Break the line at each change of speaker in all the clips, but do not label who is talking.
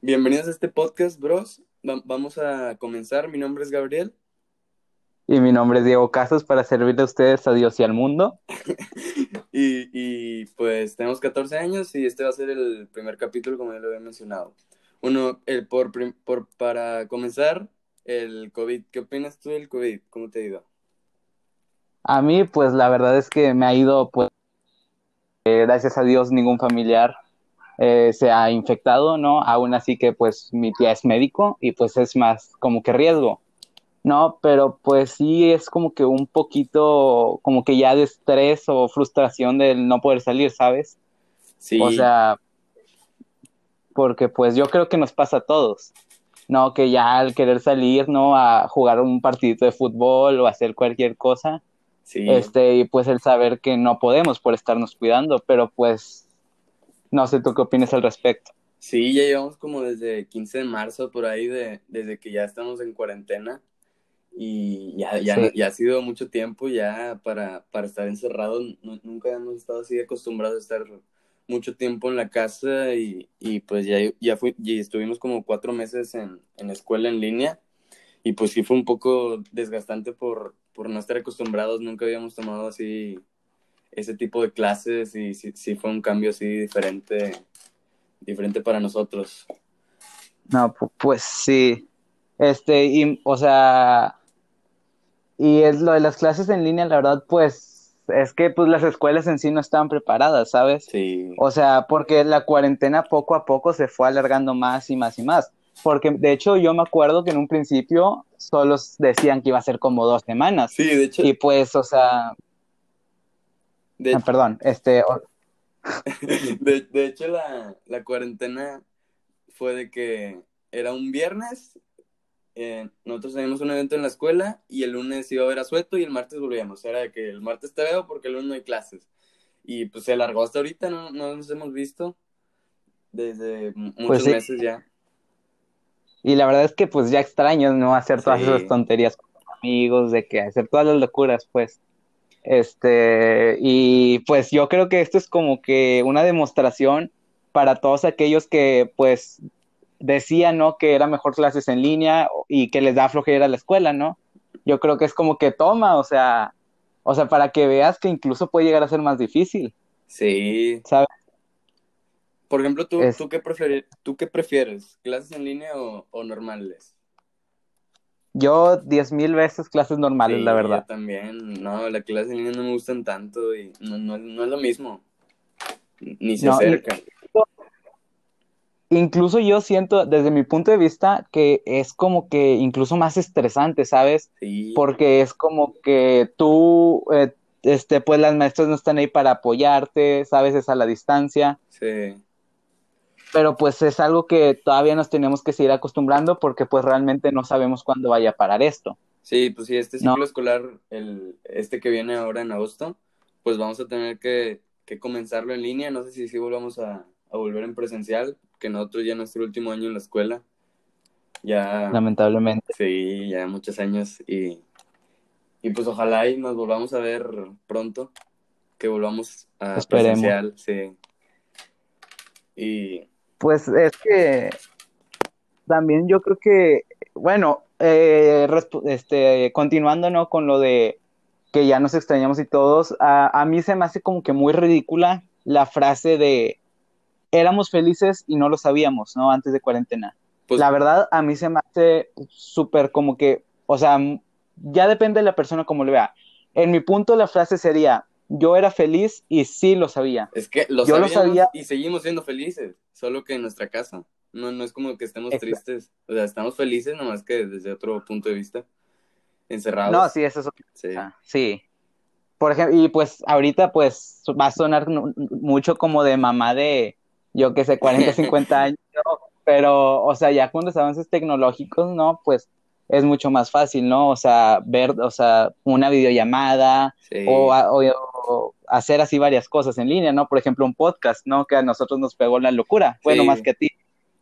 Bienvenidos a este podcast, bros. vamos a comenzar. Mi nombre es Gabriel.
Y mi nombre es Diego Casas para servirle a ustedes, a Dios y al mundo.
y, pues tenemos 14 años y este va a ser el primer capítulo, como ya lo había mencionado. Uno, el por, por para comenzar, el COVID. ¿Qué opinas tú del COVID? ¿Cómo te ha ido?
A mí, pues la verdad es que me ha ido, pues, eh, gracias a Dios, ningún familiar eh, se ha infectado, ¿no? Aún así que, pues, mi tía es médico y pues es más como que riesgo, ¿no? Pero pues sí es como que un poquito, como que ya de estrés o frustración del no poder salir, ¿sabes? Sí. O sea, porque pues yo creo que nos pasa a todos. No, que ya al querer salir, ¿no? A jugar un partidito de fútbol o hacer cualquier cosa. Sí. Este, y pues el saber que no podemos por estarnos cuidando, pero pues no sé tú qué opinas al respecto.
Sí, ya llevamos como desde 15 de marzo por ahí, de, desde que ya estamos en cuarentena y ya, ya, ya ha sido mucho tiempo ya para, para estar encerrados. nunca hemos estado así acostumbrados a estar mucho tiempo en la casa y, y pues ya, ya fui, y estuvimos como cuatro meses en, en escuela en línea y pues sí fue un poco desgastante por, por no estar acostumbrados, nunca habíamos tomado así ese tipo de clases y sí, sí fue un cambio así diferente, diferente para nosotros.
No, pues sí. Este, y, o sea, y es lo de las clases en línea, la verdad, pues es que pues las escuelas en sí no estaban preparadas, ¿sabes? Sí. O sea, porque la cuarentena poco a poco se fue alargando más y más y más. Porque de hecho yo me acuerdo que en un principio solo decían que iba a ser como dos semanas.
Sí, de hecho.
Y pues, o sea... De... Ah, perdón, este...
de, de, hecho la, la cuarentena fue de que era un viernes eh, nosotros teníamos un evento en la escuela y el lunes iba a ver a Sueto y el martes volvíamos. Era de que el martes te veo porque el lunes no hay clases. Y pues se alargó hasta ahorita, no, no nos hemos visto desde muchos pues meses ya.
Y la verdad es que pues ya extraño, ¿no? Hacer todas esas tonterías con amigos, de que hacer todas las locuras, pues. Este, y pues yo creo que esto es como que una demostración para todos aquellos que pues decían, ¿no? Que era mejor clases en línea y que les da flojera a la escuela, ¿no? Yo creo que es como que toma, o sea, o sea, para que veas que incluso puede llegar a ser más difícil.
Sí. ¿Sabes? Por ejemplo, ¿tú, ¿tú, qué, prefieres, ¿tú qué prefieres? ¿Clases en línea o, normales?
Yo diez mil veces clases normales, la verdad.
Yo también. No, la clase en línea no me gustan tanto y no, no, es lo mismo. Ni se acerca
incluso yo siento, desde mi punto de vista, que es como que incluso más estresante, ¿sabes? Sí. Porque es como que tú, eh, este, pues las maestras no están ahí para apoyarte, ¿sabes? Es a la distancia. Sí. Pero pues es algo que todavía nos tenemos que seguir acostumbrando porque pues realmente no sabemos cuándo vaya a parar esto.
Sí, pues sí, este ciclo escolar, el, este que viene ahora en agosto, pues vamos a tener que, que comenzarlo en línea. No sé si sí volvamos a, a volver en presencial, que nosotros ya nuestro último año en la escuela. Ya.
Lamentablemente.
Sí, ya muchos años y, y pues ojalá y nos volvamos a ver pronto, que volvamos a presencial, sí. Y.
Pues es que también yo creo que, bueno, eh, este, continuando, ¿no? Con lo de que ya nos extrañamos y todos, a, a mí se me hace como que muy ridícula la frase de éramos felices y no lo sabíamos, ¿no? Antes de cuarentena. Pues, la verdad, a mí se me hace súper como que, o sea, ya depende de la persona como lo vea. En mi punto, la frase sería, yo era feliz y sí lo sabía.
Es que lo yo lo sabía y seguimos siendo felices, solo que en nuestra casa. No, no es como que estemos tristes, o sea, estamos felices nomás que desde otro punto de vista, encerrados.
No, sí, eso es sí. sí. Por ejemplo, y pues ahorita pues va a sonar mucho como de mamá de, yo que sé, 40, 50 años, pero, o sea, ya con los avances tecnológicos, ¿no? Pues es mucho más fácil, ¿no? O sea, ver, o sea, una videollamada o, hacer así varias cosas en línea, ¿no? Por ejemplo, un podcast, ¿no? Que a nosotros nos pegó la locura, bueno, más que a ti.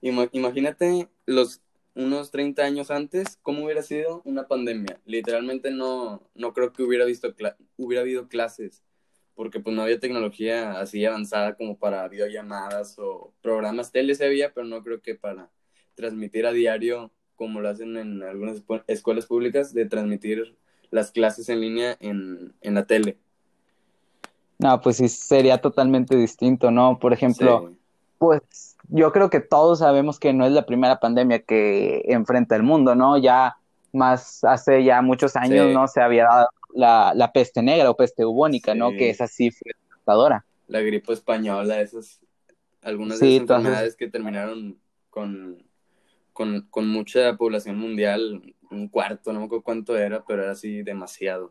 Imagínate los unos 30 años antes, ¿cómo hubiera sido una pandemia? Literalmente no, no creo que hubiera, visto hubiera habido clases porque pues no había tecnología así avanzada como para videollamadas o programas tele se había, pero no creo que para transmitir a diario como lo hacen en algunas escuelas públicas, de transmitir las clases en línea en, en la tele.
No, pues sí, sería totalmente distinto, ¿no? Por ejemplo, pues yo creo que todos sabemos que no es la primera pandemia que enfrenta el mundo, ¿no? Ya más hace ya muchos años, ¿no? Se había dado la, la, peste negra o peste bubónica, ¿no? Que esa sí fue devastadora.
La gripe española, esas, algunas de esas enfermedades que terminaron con, con, con mucha población mundial, un cuarto, no me acuerdo cuánto era, pero era así demasiado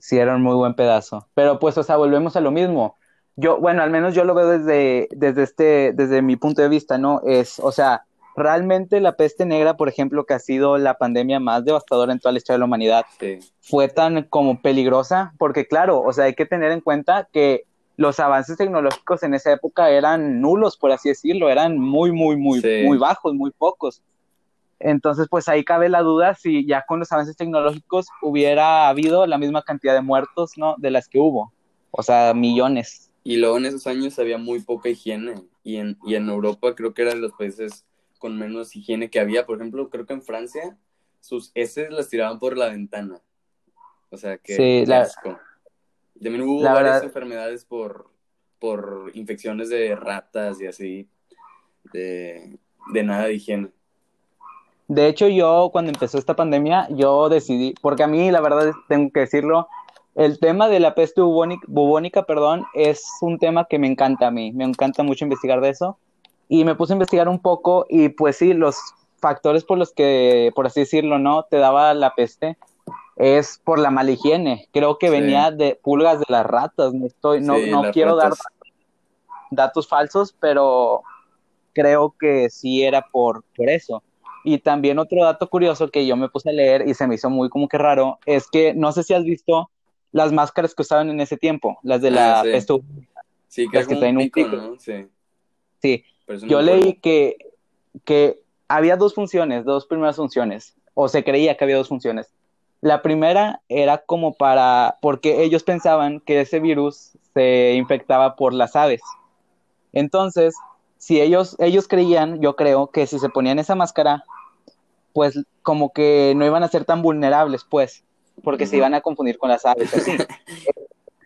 sí era un muy buen pedazo. Pero pues, o sea, volvemos a lo mismo. Yo, bueno, al menos yo lo veo desde, desde este, desde mi punto de vista, ¿no? Es, o sea, realmente la peste negra, por ejemplo, que ha sido la pandemia más devastadora en toda la historia de la humanidad, fue tan como peligrosa, porque claro, o sea, hay que tener en cuenta que los avances tecnológicos en esa época eran nulos, por así decirlo, eran muy, muy, muy, muy bajos, muy pocos. Entonces, pues ahí cabe la duda si ya con los avances tecnológicos hubiera habido la misma cantidad de muertos, ¿no? De las que hubo. O sea, millones.
Y luego en esos años había muy poca higiene. Y en, y en Europa creo que eran de los países con menos higiene que había. Por ejemplo, creo que en Francia sus heces las tiraban por la ventana. O sea, que sí, la... También hubo varias enfermedades por, por infecciones de ratas y así. De, de nada de higiene.
De hecho, yo cuando empezó esta pandemia, yo decidí, porque a mí, la verdad, tengo que decirlo, el tema de la peste bubónica, bubónica, perdón, es un tema que me encanta a mí, me encanta mucho investigar de eso. Y me puse a investigar un poco y pues sí, los factores por los que, por así decirlo, no, te daba la peste es por la mala higiene. Creo que venía de pulgas de las ratas. No, estoy, no, no quiero dar datos falsos, pero creo que sí era por, por eso. Y también otro dato curioso que yo me puse a leer y se me hizo muy como que raro, es que no sé si has visto las máscaras que usaban en ese tiempo, las de la
ah, sí. que, traen un pico. Sí.
sí. Yo leí que, que había dos funciones, dos primeras funciones, o se creía que había dos funciones. La primera era como para, porque ellos pensaban que ese virus se infectaba por las aves. Entonces, si ellos, ellos creían, yo creo, que si se ponían esa máscara, pues como que no iban a ser tan vulnerables, pues, porque se iban a confundir con las aves, así.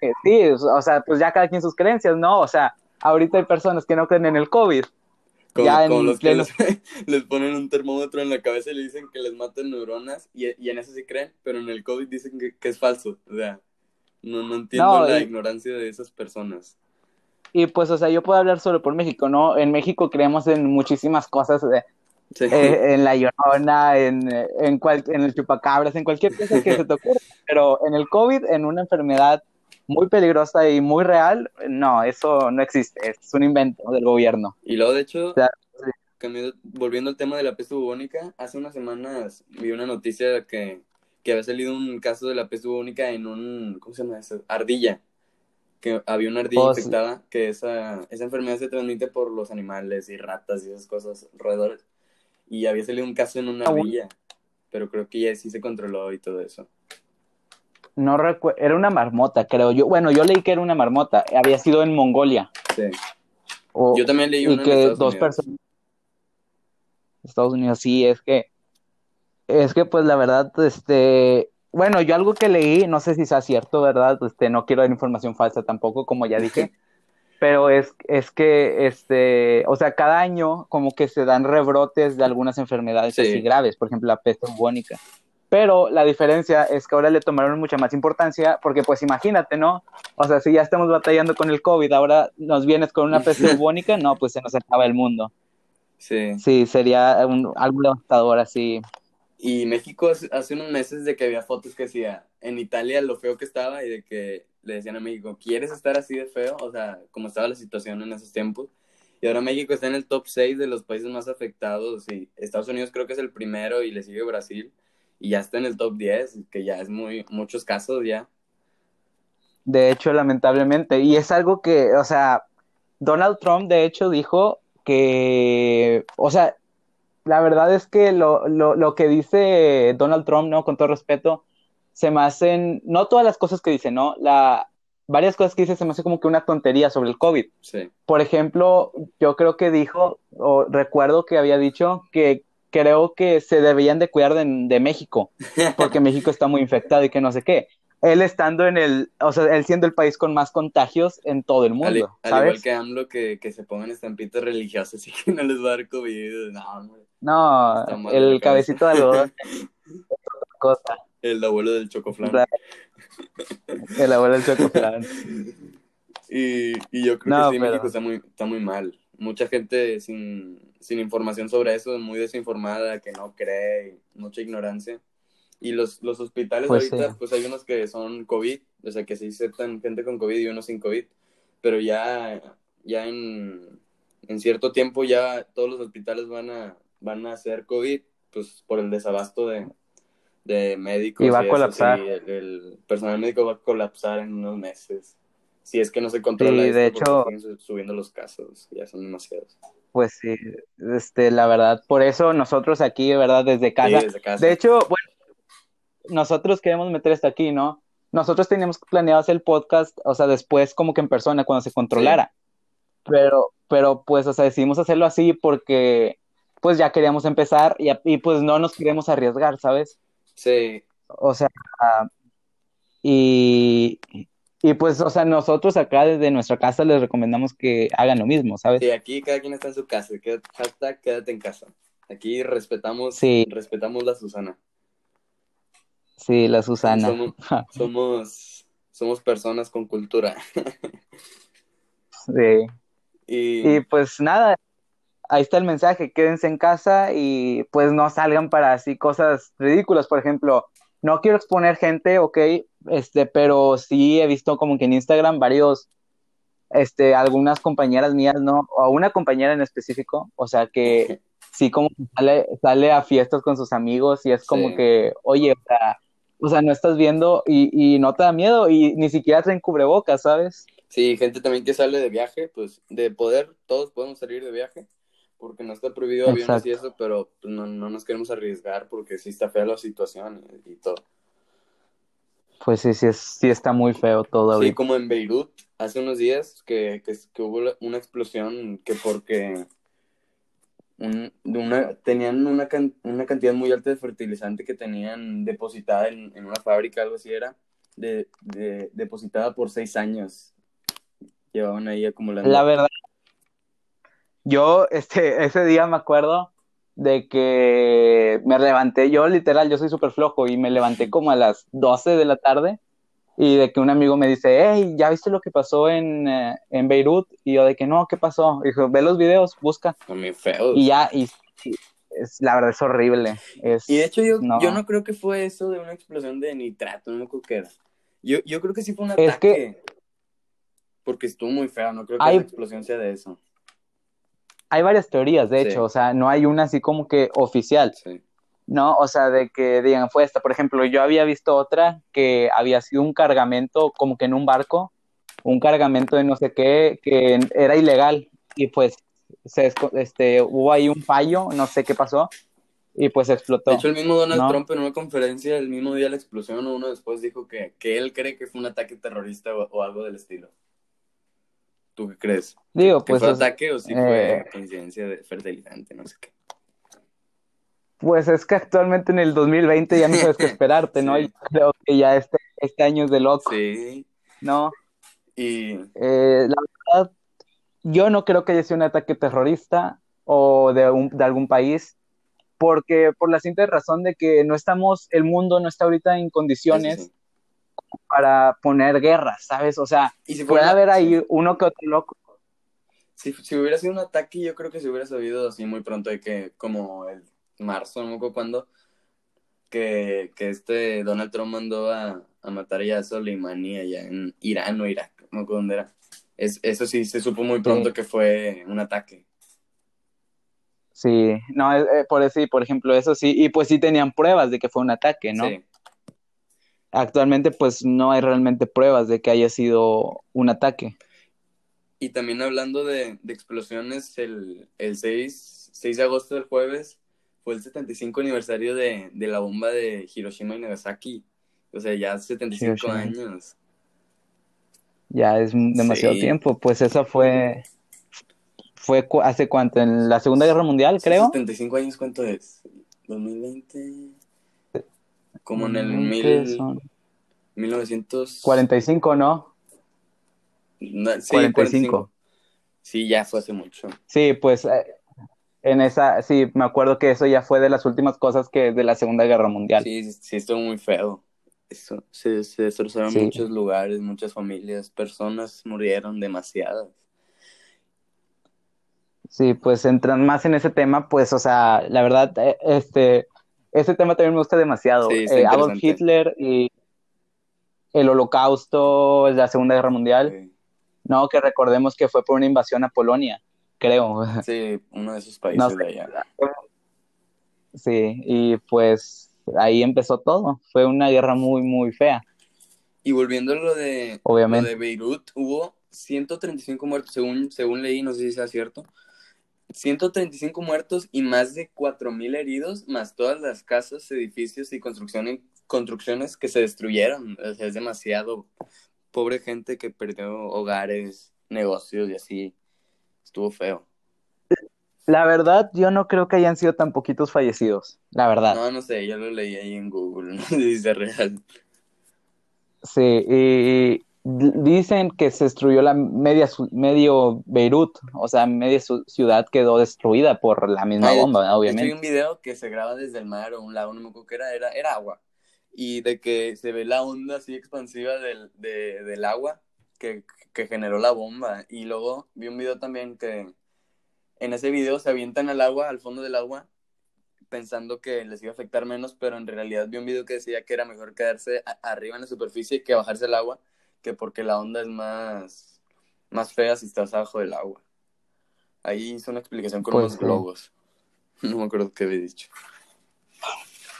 Eh, sí, o sea, pues ya cada quien sus creencias, ¿no? O sea, ahorita hay personas que no creen en el COVID.
Como, ya los que les, ponen un termómetro en la cabeza y le dicen que les maten neuronas y, en eso sí creen, pero en el COVID dicen que, es falso. O sea, no, no entiendo la ignorancia de esas personas.
Y pues, o sea, yo puedo hablar solo por México, ¿no? En México creemos en muchísimas cosas, eh, en la llorona, en, en, en el chupacabras, en cualquier cosa que se te ocurra. Pero en el COVID, en una enfermedad muy peligrosa y muy real, no, eso no existe, es un invento del gobierno.
Y luego, de hecho, volviendo al tema de la peste bubónica, hace unas semanas vi una noticia que, que había salido un caso de la peste bubónica en un, ¿cómo se llama eso? Ardilla que había una ardilla oh, infectada, que esa, esa enfermedad se transmite por los animales y ratas y esas cosas, roedores. Y había salido un caso en una ah, ardilla, pero creo que ya sí se controló y todo eso.
No recuerdo, era una marmota, creo yo. Bueno, yo leí que era una marmota, había sido en Mongolia.
Sí. yo también leí una
y que dos personas. Estados Unidos, sí, es que es que pues la verdad, este, bueno, yo algo que leí, no sé si sea cierto, ¿verdad? Este, no quiero dar información falsa tampoco, como ya dije, pero es, es que, este, o sea, cada año como que se dan rebrotes de algunas enfermedades así graves, por ejemplo, la peste bubónica. Pero la diferencia es que ahora le tomaron mucha más importancia, porque pues imagínate, ¿no? O sea, si ya estamos batallando con el COVID, ahora nos vienes con una peste bubónica, no, pues se nos acaba el mundo.
Sí.
Sí, sería un, algo devastador así.
Y México hace unos meses de que había fotos que decía en Italia lo feo que estaba y de que le decían a México, ¿quieres estar así de feo? O sea, como estaba la situación en esos tiempos. Y ahora México está en el top 6 de los países más afectados y Estados Unidos creo que es el primero y le sigue Brasil y ya está en el top 10, que ya es muy muchos casos ya.
De hecho, lamentablemente, y es algo que, o sea, Donald Trump de hecho dijo que, o sea, la verdad es que lo, lo, lo, que dice Donald Trump, ¿no? Con todo respeto, se me hacen, no todas las cosas que dice, ¿no? La, varias cosas que dice se me hace como que una tontería sobre el COVID.
Sí.
Por ejemplo, yo creo que dijo, o recuerdo que había dicho que creo que se deberían de cuidar de, de México, porque México está muy infectado y que no sé qué. Él estando en el, o sea, él siendo el país con más contagios en todo el mundo,
al
¿sabes?
igual que AMLO, que, que se pongan estampitas religiosas y que no les va a dar COVID. No, hombre.
No, el cabecito de algodón es otra cosa.
El abuelo del chocoflán.
El abuelo del chocoflán.
Y, y yo creo
No,
que sí,
pero-
México está muy, está muy mal. Mucha gente sin, sin información sobre eso, muy desinformada, que no cree, mucha ignorancia. Y los, los hospitales
Pues
ahorita,
sí.
pues hay unos que son COVID, o sea, que sí aceptan gente con COVID y unos sin COVID, pero ya, ya en, en cierto tiempo ya todos los hospitales van a, van a hacer COVID, pues por el desabasto de, de médicos.
Y va a
eso,
colapsar.
sí, el, el personal médico va a colapsar en unos meses. Si es que no se controla
Sí, de hecho-
siguen subiendo los casos, ya son demasiados.
Pues sí, este, la verdad, por eso nosotros aquí, verdad, desde casa,
Sí, desde casa.
de hecho, bueno, nosotros queremos meter esto aquí, ¿no? Nosotros teníamos planeado hacer el podcast, o sea, después como que en persona, cuando se controlara. Pero, pero pues, o sea, decidimos hacerlo así porque, pues ya queríamos empezar y, y pues no nos queremos arriesgar, ¿sabes?
Sí,
O sea, y, y pues, o sea, nosotros acá desde nuestra casa les recomendamos que hagan lo mismo, ¿sabes?
sí, aquí cada quien está en su casa. Quédate, hashtag quédate en casa. Aquí respetamos,
Sí.
respetamos la Susana.
Sí, la Susana.
Somos, somos, somos personas con cultura.
Sí.
Y,
Y pues nada, ahí está el mensaje, quédense en casa y pues no salgan para así cosas ridículas, por ejemplo, no quiero exponer gente, ok, este, pero sí he visto como que en Instagram varios, este, algunas compañeras mías, ¿no? O una compañera en específico, o sea que sí como sale, sale a fiestas con sus amigos y es como
Sí.
que, oye, o sea, o sea, no estás viendo y, y no te da miedo y ni siquiera traen cubrebocas, ¿sabes?
sí, gente también que sale de viaje, pues de poder, todos podemos salir de viaje, porque no está prohibido aviones y
Exacto.
eso, pero no, no nos queremos arriesgar porque sí está fea la situación y, y todo.
Pues sí, sí, es, sí está muy feo todo
Sí, como en Beirut, hace unos días que, que, que hubo una explosión que porque un- de una, tenían una, can- una cantidad muy alta de fertilizante que tenían depositada en, en una fábrica, algo así era, de, de- depositada por seis años. Llevaban ahí acumulando.
La verdad, yo este, ese día me acuerdo de que me levanté, yo literal, yo soy súper flojo y me levanté como a las 12 de la tarde y de que un amigo me dice, hey, ¿ya viste lo que pasó en, eh, en Beirut? Y yo de que no, ¿qué pasó? Y dijo, ve los videos, busca.
Feos.
Y ya, y, y es, la verdad es horrible. Es,
Y de hecho yo
no.
yo no creo que fue eso de una explosión de nitrato, no me acuerdo qué era. Yo, yo creo que sí fue un
Es
ataque. Porque estuvo muy feo, no creo que
Hay-
la explosión sea de eso.
Hay varias teorías, de
Sí.
hecho, o sea, no hay una así como que oficial.
Sí.
¿no? O sea, de que digan, fue esta. Por ejemplo, yo había visto otra que había sido un cargamento, como que en un barco, un cargamento de no sé qué, que era ilegal. Y pues, se, este, hubo ahí un fallo, no sé qué pasó, y pues explotó.
De hecho, el mismo Donald
¿no?
Trump en una conferencia el mismo día de la explosión uno después dijo que, que él cree que fue un ataque terrorista o, o algo del estilo. ¿Tú qué crees?
Digo,
¿Que
pues,
fue
es,
ataque o sí
eh,
fue coincidencia de fertilizante? No sé qué.
pues es que actualmente en el 2020 ya no sabes qué esperarte, ¿no?
Sí.
Y creo que ya este, este año es de loco,
Sí.
¿no?
Y
Eh, la verdad, yo no creo que haya sido un ataque terrorista o de, un- de algún país, porque por la simple razón de que no estamos, el mundo no está ahorita en condiciones
sí.
Para poner guerras, ¿sabes? O sea,
Y si
puede haber ahí uno que otro loco.
Si, si hubiera sido un ataque, yo creo que se hubiera sabido así muy pronto de que, como el marzo, no me acuerdo cuándo, que, que este Donald Trump mandó a, a matar ya a Soleimani allá en Irán o Irak, no me acuerdo dónde era. Es, eso sí se supo muy pronto
Sí.
que fue un ataque.
Sí, no, eh, eh, por eso, sí, por ejemplo, eso sí, y pues sí tenían pruebas de que fue un ataque, ¿no?
Sí.
Actualmente pues no hay realmente pruebas de que haya sido un ataque.
Y también hablando de, de explosiones, el, el 6, 6 de agosto del jueves fue el 75 aniversario de, de la bomba de Hiroshima y Nagasaki. O sea, ya 75
Hiroshima.
años.
Ya es demasiado tiempo. Pues eso fue. ¿Fue hace cuánto? ¿En la Segunda Guerra Mundial, creo?
75 años, ¿cuánto es? ¿2020? Como en el mil, 1945,
¿no?
no sí, 45. Sí, ya fue hace mucho.
Sí, pues eh, en esa, sí, me acuerdo que eso ya fue de las últimas cosas que de la Segunda Guerra Mundial.
Sí, sí, estuvo muy feo. Eso, se, se destrozaron muchos lugares, muchas familias, personas murieron demasiadas.
Sí, pues entran más en ese tema, pues, o sea, la verdad, eh, este, ese tema también me gusta demasiado. Eh, Adolf Hitler y el holocausto, la Segunda Guerra Mundial. No, que recordemos que fue por una invasión a Polonia, creo.
Sí, uno de esos países de allá.
Sí, y pues ahí empezó todo. Fue una guerra muy, muy fea.
Y volviendo a lo de, Obviamente. de Beirut, hubo 135 muertos, según, según leí, no sé si sea cierto. 135 muertos y más de 4.000 heridos, más todas las casas, edificios y construcciones, construcciones que se destruyeron. O sea, es demasiado. Pobre gente que perdió hogares, negocios y así. Estuvo feo.
La verdad, yo no creo que hayan sido tan poquitos fallecidos, la verdad.
No, no sé, yo lo leí ahí en Google, no sé si es real.
Sí, y dicen que se destruyó la media medio Beirut, o sea, media ciudad quedó destruida por la misma bomba, obviamente.
Hay un video que se graba desde el mar o un lago, no me acuerdo qué era, era, era agua. Y de que se ve la onda así expansiva del, del agua que, que generó la bomba. Y luego vi un video también que en ese video se avientan al agua, al fondo del agua, pensando que les iba a afectar menos, pero en realidad vi un video que decía que era mejor quedarse arriba en la superficie que bajarse al agua, que porque la onda es más, más fea si estás abajo del agua. Ahí hizo una explicación con pues unos globos. No me acuerdo qué había dicho.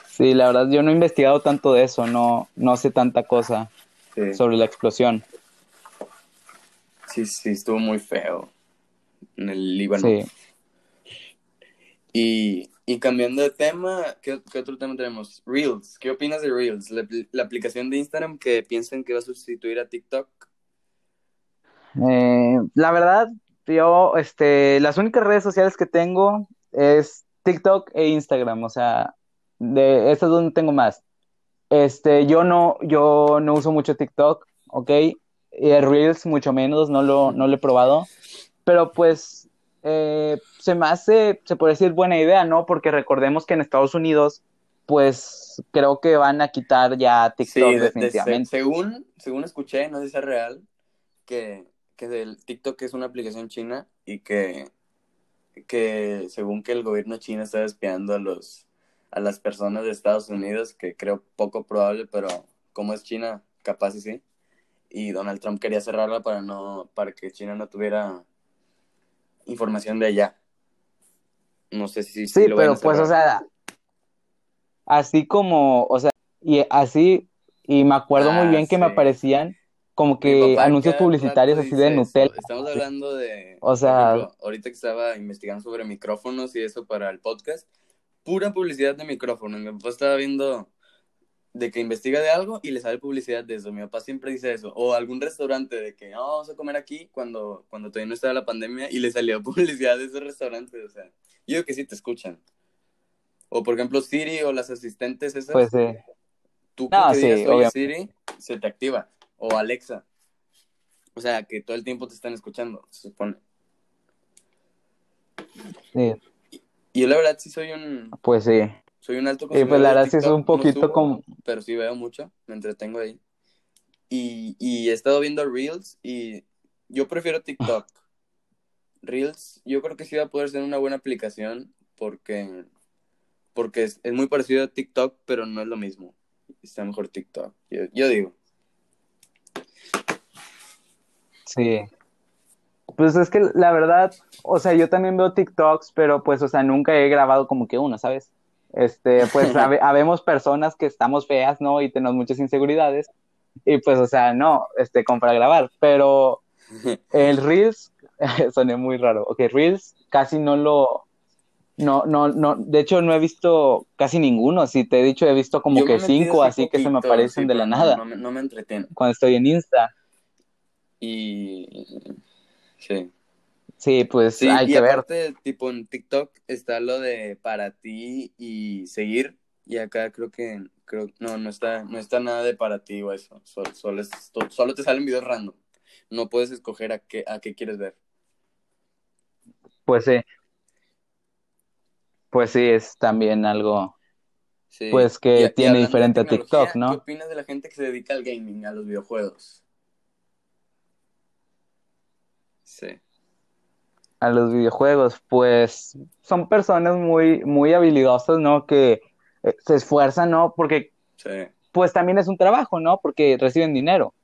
Sí, la verdad yo no he investigado tanto de eso, no, no sé tanta cosa sobre la explosión.
Sí, sí, estuvo muy feo en el Líbano. Sí. Y, y cambiando de tema, ¿qué, otro tema tenemos? Reels. ¿Qué opinas de Reels? La, aplicación de Instagram que piensan que va a sustituir a TikTok.
Eh, la verdad, yo, este, las únicas redes sociales que tengo es TikTok e Instagram, o sea, de estas donde tengo más. Este, yo no, yo no uso mucho TikTok, ¿ok? Y Reels mucho menos, no lo, no lo he probado. Pero pues eh, se me hace, se puede decir buena idea, ¿no? Porque recordemos que en Estados Unidos, pues creo que van a quitar ya TikTok definitivamente.
según, según escuché, no sé si es real, que, que el TikTok es una aplicación china y que, que según que el gobierno chino está espiando a los a las personas de Estados Unidos, que creo poco probable, pero como es China, capaz y sí. Y Donald Trump quería cerrarla para no, para que China no tuviera información de allá. No sé si,
sí, pero pues, o sea, así como, o sea, y así, y me acuerdo muy ah, bien que me aparecían como que anuncios publicitarios así de Nutella.
Estamos hablando de,
o sea,
ahorita que estaba investigando sobre micrófonos y eso para el podcast, pura publicidad de micrófonos. Mi papá estaba viendo de que investiga de algo y le sale publicidad de eso. Mi papá siempre dice eso. O algún restaurante de que no, vamos a comer aquí cuando, cuando todavía no estaba la pandemia y le salió publicidad de ese restaurante. O sea, yo digo que sí te escuchan. O por ejemplo Siri o las asistentes esas.
Pues sí.
Tú que digas, Siri, se te activa. O Alexa. O sea, que todo el tiempo te están escuchando, se supone.
Sí.
Y yo la verdad sí soy un...
Pues sí.
Soy un alto
consumidor. Y pues la verdad sí es un poquito como.
Pero sí veo mucho, me entretengo ahí. Y, y he estado viendo Reels y yo prefiero TikTok. Reels, yo creo que sí va a poder ser una buena aplicación porque, porque es, muy parecido a TikTok, pero no es lo mismo. Está mejor TikTok, yo, yo digo.
Sí. Pues es que la verdad, o sea, yo también veo TikToks, pero pues, o sea, nunca he grabado como que uno, ¿sabes? Este, pues habemos personas que estamos feas, ¿no? Y tenemos muchas inseguridades. Y pues, o sea, no, este, como para grabar. Pero el Reels, soné muy raro. Ok, Reels casi no lo, no, no, no, de hecho no he visto casi ninguno, si te he dicho he visto como que cinco, así que se me aparecen de la nada.
No, me, no me entretienen.
Cuando estoy en Insta.
Y sí.
Sí, pues hay que
aparte, tipo en TikTok está lo de para ti y seguir. Y acá creo que creo no, no está, no está nada de para ti o eso. Solo, solo, solo te salen videos random. No puedes escoger a qué, a qué quieres ver.
Pues sí. Pues sí, es también algo pues que tiene diferente a TikTok, ¿no?
¿Qué opinas de la gente que se dedica al gaming, a los videojuegos? Sí.
A los videojuegos, pues son personas muy, muy habilidosas, ¿no? Que eh, se esfuerzan, ¿no? Porque pues también es un trabajo, ¿no? Porque reciben dinero.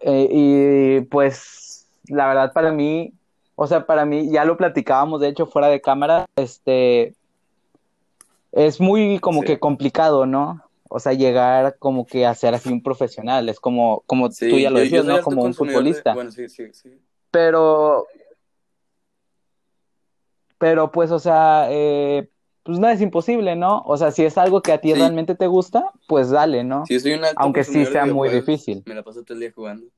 Eh, y pues la verdad para mí, o sea, para mí, ya lo platicábamos, de hecho, fuera de cámara, este, es muy como que complicado, ¿no? O sea, llegar como que a ser así un profesional, es como, como tú ya lo decías, ¿no? Como un futbolista.
Bueno, sí, sí, sí.
Pero, pero pues, o sea, eh, pues nada es imposible, ¿no? O sea, si es algo que a ti realmente te gusta, pues dale, ¿no?
Sí, soy un
Aunque sí sea muy difícil.
Me la paso todo el día jugando.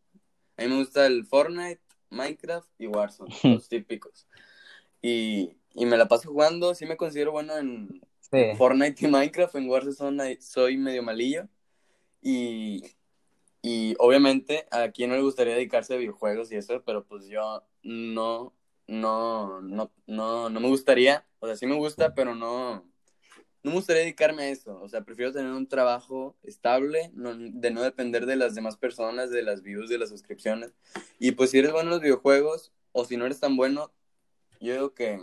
A mí me gusta el Fortnite, Minecraft y Warzone, los típicos. Y, y me la paso jugando, sí me considero bueno en, Fortnite y Minecraft, en Warzone soy medio malillo. Y, y obviamente a quien no le gustaría dedicarse a videojuegos y eso, pero pues yo no, no, no, no, no me gustaría. O sea, sí me gusta, pero no, no me gustaría dedicarme a eso. O sea, prefiero tener un trabajo estable, de no depender de las demás personas, de las views, de las suscripciones. Y pues si eres bueno en los videojuegos, o si no eres tan bueno, yo digo que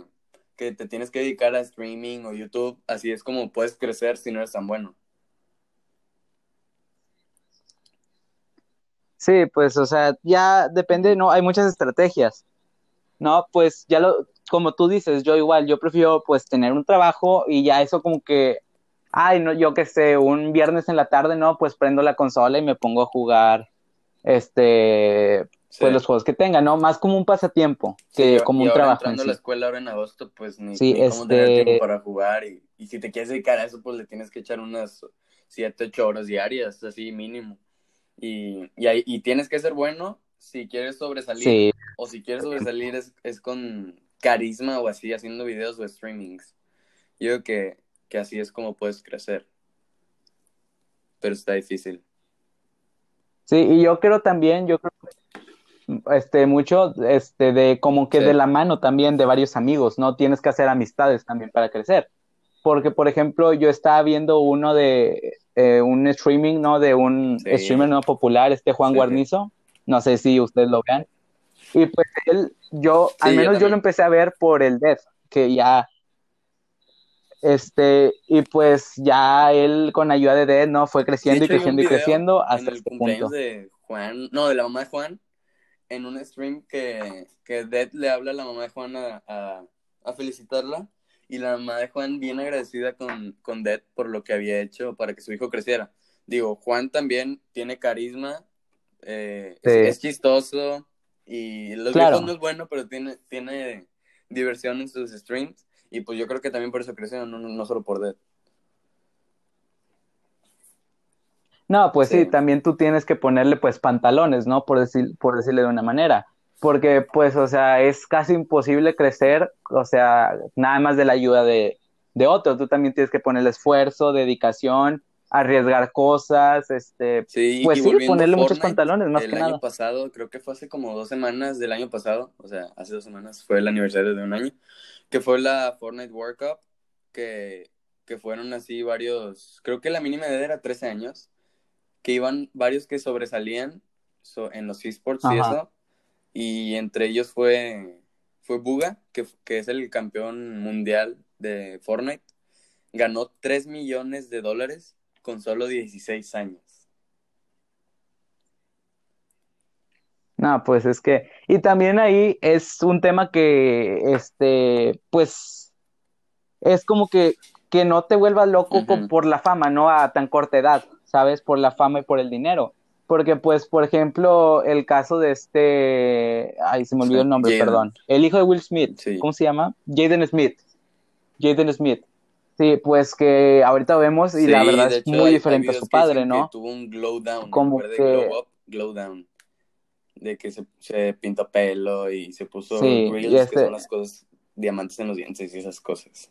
que te tienes que dedicar a streaming o YouTube, así es como puedes crecer si no eres tan bueno.
Sí, pues, o sea, ya depende, ¿no? Hay muchas estrategias, ¿no? Pues ya lo, como tú dices, yo igual, yo prefiero pues tener un trabajo y ya eso como que, ay, no, yo qué sé, un viernes en la tarde, ¿no? Pues prendo la consola y me pongo a jugar, este, pues los juegos que tengan, ¿no? Más como un pasatiempo que como un trabajo.
Entrando a la escuela ahora en agosto, pues ni, sí, cómo tener este tiempo para jugar. Y, y, si te quieres dedicar a eso, pues le tienes que echar unas 7, 8 horas diarias, así mínimo. Y, y, y tienes que ser bueno si quieres sobresalir. O si quieres sobresalir es, es con carisma o así, haciendo videos o streamings. Yo creo que, que así es como puedes crecer. Pero está difícil.
Sí, y yo creo también, yo creo este, mucho, este, de como que de la mano también de varios amigos, ¿no? Tienes que hacer amistades también para crecer. Porque, por ejemplo, yo estaba viendo uno de eh, un streaming, ¿no? De un streamer no popular, este Juan Guarnizo. No sé si ustedes lo vean. Y pues él, yo, al menos yo, lo empecé a ver por el Death, que ya, este, y pues ya él con ayuda de Death, ¿no? Fue creciendo y creciendo y creciendo hasta
el este punto. de Juan, no, de la mamá de Juan, en un stream que, que Dead le habla a la mamá de Juan a, felicitarla y la mamá de Juan bien agradecida con, con Dead por lo que había hecho para que su hijo creciera. Digo, Juan también tiene carisma, eh, es, chistoso y los videos no es bueno, pero tiene, tiene diversión en sus streams y pues yo creo que también por eso creció, no, no solo por Dead.
No, pues sí. también tú tienes que ponerle pues pantalones, ¿no? Por, decir, por decirle de una manera. Porque pues, o sea, es casi imposible crecer, o sea, nada más de la ayuda de, de otro. Tú también tienes que ponerle esfuerzo, dedicación, arriesgar cosas, este,
sí,
pues sí, ponerle muchos pantalones, más que nada.
El año pasado, creo que fue hace como dos semanas del año pasado, o sea, hace dos semanas fue el aniversario de un año, que fue la Fortnite World Cup, que, que fueron así varios, creo que la mínima edad era 13 años, que iban varios que sobresalían en los esports y eso. Y entre ellos fue, fue Buga, que, que es el campeón mundial de Fortnite. Ganó 3 millones de dólares con solo 16 años.
No, pues es que, y también ahí es un tema que, este, pues, es como que, que no te vuelvas loco por la fama, ¿no? A tan corta edad. ¿sabes? Por la fama y por el dinero. Porque, pues, por ejemplo, el caso de este. Ay, se me olvidó el nombre, perdón. El hijo de Will Smith. ¿Cómo se llama? Jaden Smith. Jaden Smith. Sí, pues que ahorita vemos y la verdad es muy diferente a su padre, ¿no?
tuvo un glow down. Como que... Glow up, glow down. de que se, se pintó pelo y se puso
Sí,
grills, que
este-
son las cosas, diamantes en los dientes y esas cosas.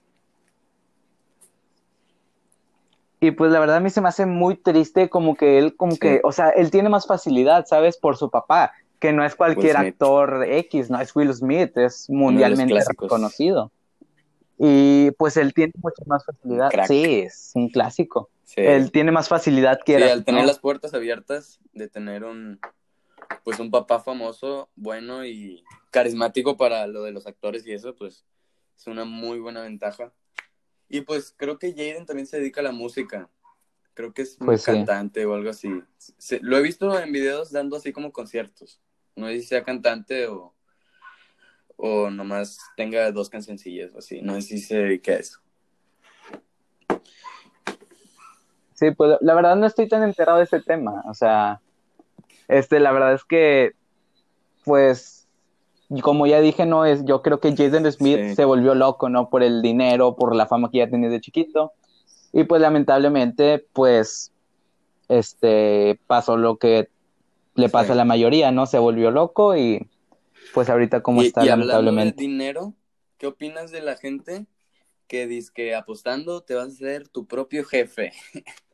Y pues la verdad a mí se me hace muy triste como que él, como
Sí.
que, o sea, él tiene más facilidad, ¿sabes? Por su papá, que no es cualquier actor X, no es Will Smith, es mundialmente reconocido. Y pues él tiene mucha más facilidad.
Crack.
Sí, es un clásico.
Sí.
Él tiene más facilidad que
Sí,
era,
al tener
¿no?
las puertas abiertas, de tener un, pues un papá famoso, bueno y carismático para lo de los actores y eso, pues es una muy buena ventaja. Y pues creo que Jaden también se dedica a la música. Creo que es un
Pues sí.
cantante o algo así. Se- lo he visto en videos dando así como conciertos. No sé si sea cantante o, o nomás tenga dos cancioncillas o así. No sé si se dedica a eso.
Sí, pues la verdad no estoy tan enterado de ese tema. O sea, este, la verdad es que, pues, como ya dije, no es, yo creo que Jaden Smith
Sí.
se volvió loco, ¿no? Por el dinero, por la fama que ya tenía de chiquito. Y pues lamentablemente, pues, este, pasó lo que le pasa
Sí.
a la mayoría, ¿no? Se volvió loco y pues ahorita como está
y hablando de
lamentablemente.
dinero, ¿qué opinas de la gente que dice que apostando te vas a ser tu propio jefe?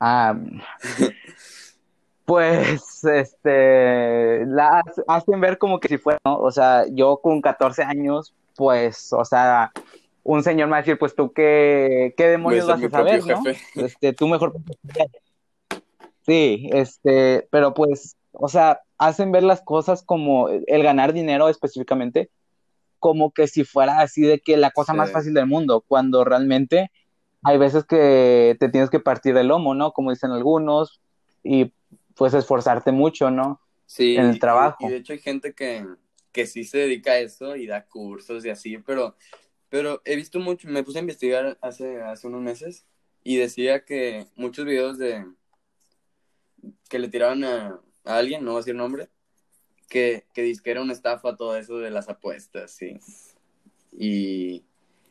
Ah, pues, este, la hacen ver como que si fuera, ¿no? O sea, yo con 14 años, pues, o sea, un señor me va a decir, pues tú qué, qué demonios vas a saber, ¿no?
jefe.
Este, tú mejor. Sí, este, pero pues, o sea, hacen ver las cosas como el ganar dinero específicamente, como que si fuera así de que la cosa más fácil del mundo, cuando realmente hay veces que te tienes que partir el lomo, ¿no? Como dicen algunos, y pues esforzarte mucho, ¿no?
Sí,
En el
y-
trabajo.
Y, de hecho hay gente que, que sí se dedica a eso y da cursos y así, pero, pero he visto mucho, me puse a investigar hace, hace unos meses y decía que muchos videos de que le tiraban a, alguien, no voy a decir nombre, que, que dice que era una estafa todo eso de las apuestas, sí. Y,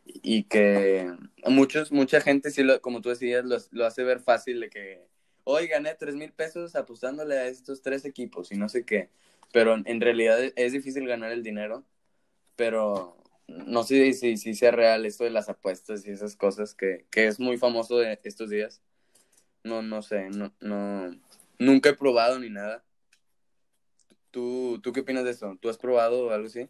y que muchos, mucha gente, sí lo, como tú decías, lo, lo hace ver fácil de que hoy gané tres mil pesos apostándole a estos tres equipos y no sé qué. Pero en realidad es difícil ganar el dinero, pero no sé si, si sea real esto de las apuestas y esas cosas que, que es muy famoso de estos días. No, no sé, no, no, nunca he probado ni nada. ¿Tú, ¿Tú qué opinas de eso? ¿Tú has probado algo así?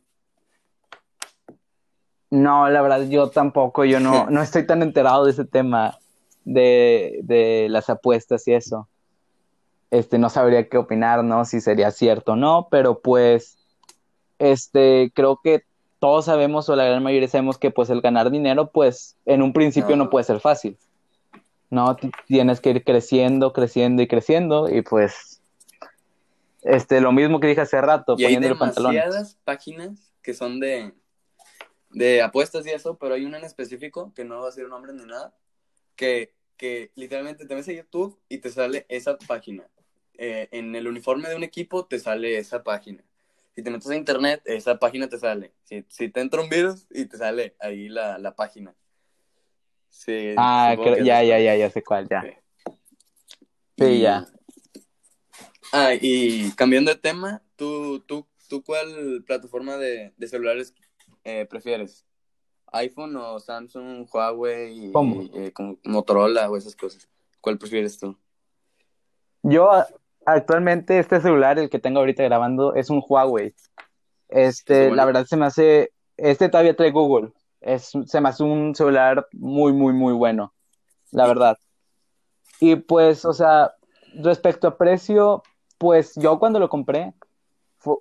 No, la verdad, yo tampoco, yo no, no estoy tan enterado de ese tema de, de las apuestas y eso. Este, no sabría qué opinar, ¿no? Si sería cierto o no, pero pues, este, creo que todos sabemos, o la gran mayoría sabemos que pues el ganar dinero, pues en un principio no,
No.
puede ser fácil, ¿no? Tienes que ir creciendo, creciendo y creciendo y pues, este, lo mismo que dije hace rato,
Y hay
poniéndole pantalones.
demasiadas páginas que son de, de apuestas y eso, pero hay una en específico, que no va a decir nombre ni nada, que, que literalmente te metes a YouTube y te sale esa página. Eh, en el uniforme de un equipo te sale esa página. Si te metes a internet, esa página te sale. Si, si te entra un virus y te sale ahí la, la página. Sí,
Ah, creo- ya, ya, ya, ya sé cuál, ya.
Sí.
Sí,
Y-
ya.
Ah, y cambiando de tema, ¿tú, tú, tú cuál plataforma de, de celulares eh, prefieres? ¿iPhone o Samsung, Huawei, y,
¿Cómo?
y, eh, como Motorola o esas cosas? ¿Cuál prefieres tú?
Yo actualmente este celular, el que tengo ahorita grabando, es un Huawei. Este,
bueno.
la verdad se me hace, este todavía trae Google. Es, se me hace un celular muy, muy, muy bueno, la verdad. Y pues, o sea, respecto a precio, pues yo cuando lo compré,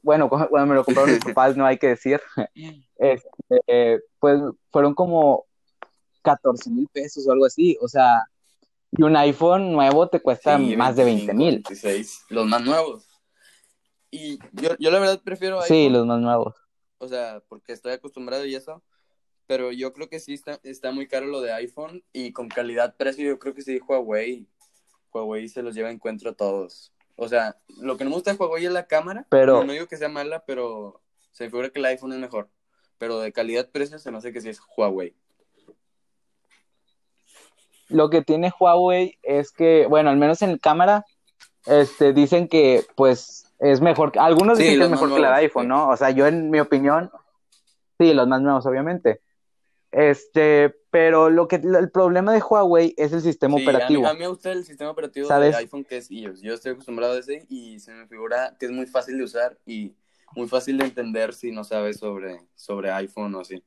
bueno, cu- cuando me lo compraron mis papás, no hay que decir, este, pues fueron como 14 mil pesos o algo así. O sea, y un iPhone nuevo te cuesta
Sí,
más de 20
25,
mil.
26, los más nuevos. Y yo, yo la verdad prefiero
Sí,
iPhone,
los más nuevos.
o sea, porque estoy acostumbrado y eso, pero yo creo que sí está, está muy caro lo de iPhone y con calidad-precio yo creo que sí Huawei, Huawei se los lleva en encuentro a todos. O sea, lo que no me gusta de Huawei es la cámara,
Pero-
no, digo que sea mala, pero se me figura que el iPhone es mejor. Pero de calidad-precio se me hace que sí es Huawei.
Lo que tiene Huawei es que, bueno, al menos en cámara, este, dicen que, pues, es mejor, algunos dicen que es mejor que la de iPhone, ¿no? O sea, yo en mi opinión, sí, los más nuevos, obviamente. Este, pero lo que el problema de Huawei es el sistema operativo.
A mí, me gusta el sistema operativo de iPhone que es iOS. Yo estoy acostumbrado a ese y se me figura que es muy fácil de usar y muy fácil de entender si no sabes sobre, sobre iPhone o así.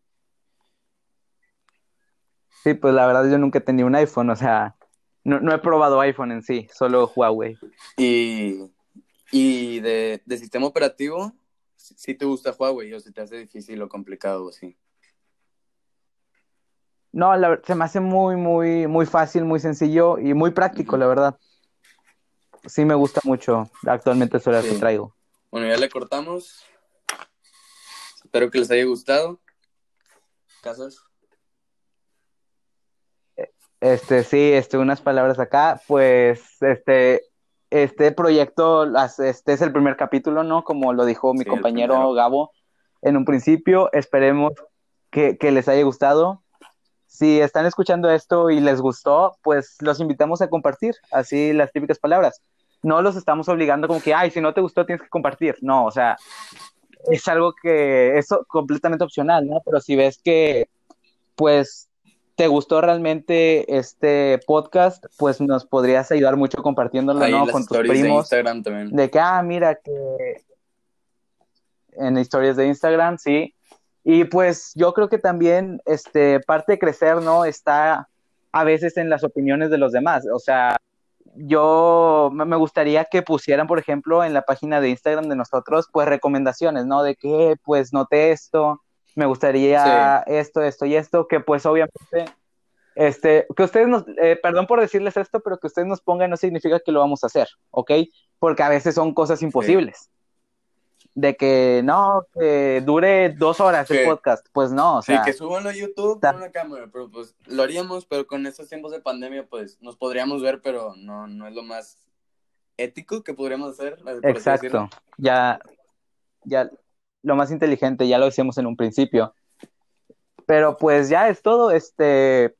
Sí, pues la verdad yo nunca he tenido un iPhone, o sea, no, he probado iPhone en sí, solo Huawei.
Y, y de, de sistema operativo, si te gusta Huawei o si te hace difícil o complicado, sí.
No, se me hace muy, muy, muy fácil, muy sencillo y muy práctico, la verdad. Sí me gusta mucho. Actualmente es lo que traigo.
Bueno, ya le cortamos. Espero que les haya gustado. ¿Casas?
Este, sí, este, unas palabras acá. Pues, este, este proyecto, este es el primer capítulo, ¿no? Como lo dijo mi compañero Gabo en un principio. Esperemos que, que les haya gustado si están escuchando esto y les gustó, pues los invitamos a compartir, así las típicas palabras. No los estamos obligando como que, ay, si no te gustó tienes que compartir. No, o sea, es algo que es completamente opcional, ¿no? Pero si ves que, pues, te gustó realmente este podcast, pues nos podrías ayudar mucho compartiéndolo, ¿no? Con tus primos. De, de que, ah, mira que en historias de Instagram, sí. Y pues yo creo que también este, parte de crecer, ¿no? Está a veces en las opiniones de los demás. O sea, yo me gustaría que pusieran, por ejemplo, en la página de Instagram de nosotros, pues recomendaciones, ¿no? De que, pues, noté esto, me gustaría esto, esto y esto, que pues obviamente, este, que ustedes nos, eh, perdón por decirles esto, pero que ustedes nos pongan no significa que lo vamos a hacer, ¿ok? Porque a veces son cosas imposibles de que no, que dure dos horas el podcast. Pues no, o sea.
Sí, que subanlo a YouTube con una cámara, pero pues lo haríamos, pero con estos tiempos de pandemia, pues nos podríamos ver, pero no, no es lo más ético que podríamos hacer.
Exacto. Ya, ya, lo más inteligente, ya lo decíamos en un principio. Pero pues ya es todo. Este,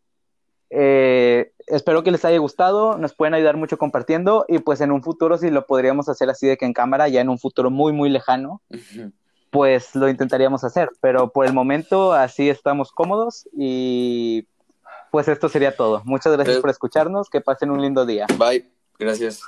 eh, espero que les haya gustado, nos pueden ayudar mucho compartiendo y pues en un futuro si lo podríamos hacer así de que en cámara, ya en un futuro muy, muy lejano, pues lo intentaríamos hacer, pero por el momento así estamos cómodos y pues esto sería todo. Muchas gracias por escucharnos, que pasen un lindo día.
Bye, gracias.